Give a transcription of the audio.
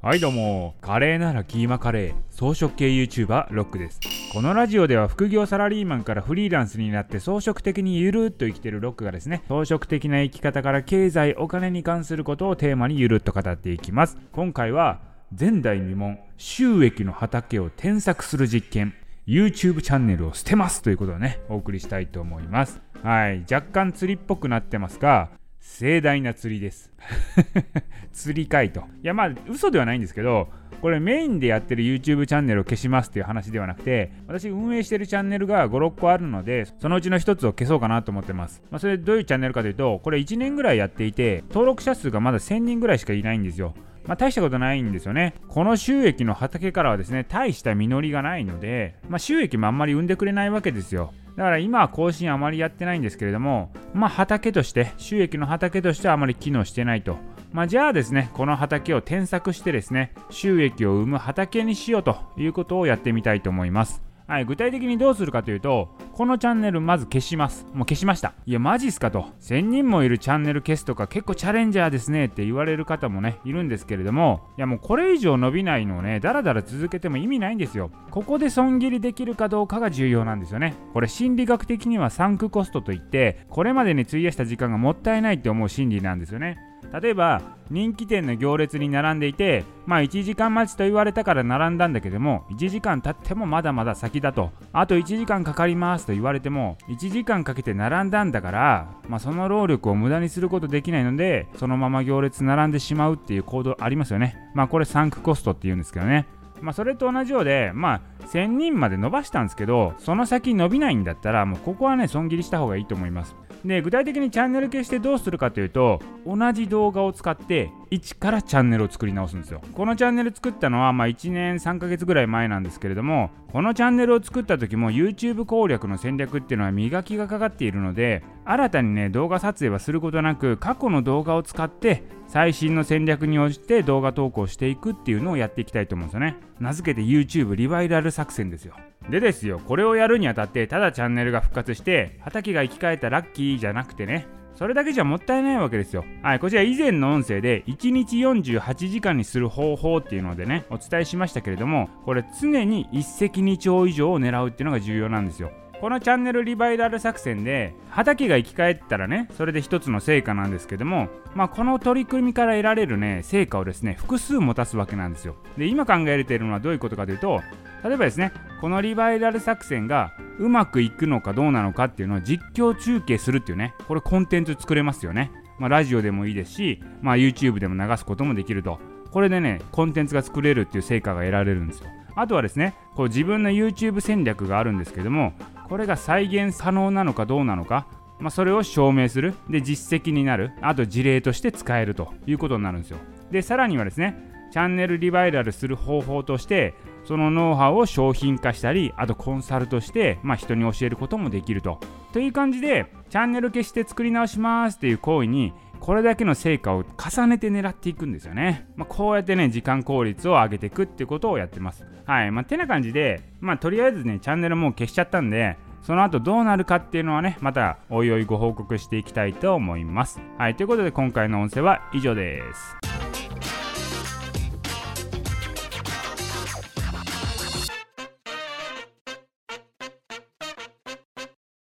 はいどうも。カレーならキーマカレー草食系 YouTuber ロックです。このラジオでは副業サラリーマンからフリーランスになって装飾的にゆるっと生きてるロックがですね装飾的な生き方から経済お金に関することをテーマにゆるっと語っていきます。今回は前代未聞収益の畑を添削する実験 YouTube チャンネルを捨てますということをねお送りしたいと思います。はい若干釣りっぽくなってますが盛大な釣りです 釣りかいといやまあ嘘ではないんですけどこれメインでやってる YouTube チャンネルを消しますっていう話ではなくて私運営してるチャンネルが56個あるのでそのうちの1つを消そうかなと思ってます、まあ、それどういうチャンネルかというとこれ1年ぐらいやっていて登録者数がまだ1000人ぐらいしかいないんですよまあ、大したことないんですよね。この収益の畑からはですね、大した実りがないので、まあ、収益もあんまり生んでくれないわけですよ。だから今は更新あまりやってないんですけれども、まあ畑として、収益の畑としてはあまり機能してないと。まあじゃあですね、この畑を添削してですね、収益を生む畑にしようということをやってみたいと思います。はい、具体的にどうするかというと、このチャンネルまず消します。もう消しました。いや、マジっすかと。1000人もいるチャンネル消すとか結構チャレンジャーですねって言われる方もね、いるんですけれども、いやもうこれ以上伸びないのをね、だらだら続けても意味ないんですよ。ここで損切りできるかどうかが重要なんですよね。これ心理学的にはサンクコストといって、これまでに費やした時間がもったいないって思う心理なんですよね。例えば人気店の行列に並んでいてまあ1時間待ちと言われたから並んだんだけども1時間経ってもまだまだ先だと。あと1時間かかりますと言われても1時間かけて並んだんだからまあその労力を無駄にすることできないのでそのまま行列並んでしまうっていう行動ありますよね。まあこれサンクコストって言うんですけどね。まあ、それと同じようで、まあ、1000人まで伸ばしたんですけど、その先伸びないんだったら、もうここはね、損切りした方がいいと思います。で、具体的にチャンネル消してどうするかというと、同じ動画を使って、一からチャンネルを作り直すんですよ。このチャンネル作ったのは、まあ、1年3ヶ月ぐらい前なんですけれども、このチャンネルを作った時も YouTube 攻略の戦略っていうのは磨きがかかっているので、新たにね、動画撮影はすることなく、過去の動画を使って、最新の戦略に応じて動画投稿していくっていうのをやっていきたいと思うんですよね。名付けて YouTube リバイラル作戦ですよ。でですよ、これをやるにあたって、ただチャンネルが復活して、畑が生き返ったラッキーじゃなくてね、それだけじゃもったいないわけですよ。はい、こちら以前の音声で1日48時間にする方法っていうのでね、お伝えしましたけれども、これ常に一石二鳥以上を狙うっていうのが重要なんですよ。このチャンネルリバイラル作戦で畑が生き返ったらねそれで一つの成果なんですけどもまあこの取り組みから得られるね成果をですね複数持たすわけなんですよ。で今考えられているのはどういうことかというと例えばですねこのリバイラル作戦がうまくいくのかどうなのかっていうのを実況中継するっていうねこれコンテンツ作れますよね。まあラジオでもいいですしまあ YouTube でも流すこともできると。これでねコンテンツが作れるっていう成果が得られるんですよ。あとはですねこう自分の YouTube 戦略があるんですけどもこれが再現可能なのかどうなのか、まあ、それを証明する。で実績になる。あと事例として使えるということになるんですよ。でさらにはですねチャンネルリバイラルする方法としてそのノウハウを商品化したりあとコンサルとして、まあ、人に教えることもできると。という感じでチャンネル消して作り直しますっていう行為にこれだけの成果を重ねて狙っていくんですよね。まあ、こうやってね、時間効率を上げていくっていうことをやってます。はい。まあ、てな感じで、まあ、とりあえずね、チャンネルもう消しちゃったんで、その後どうなるかっていうのはね、またおいおいご報告していきたいと思います。はい。ということで今回の音声は以上です。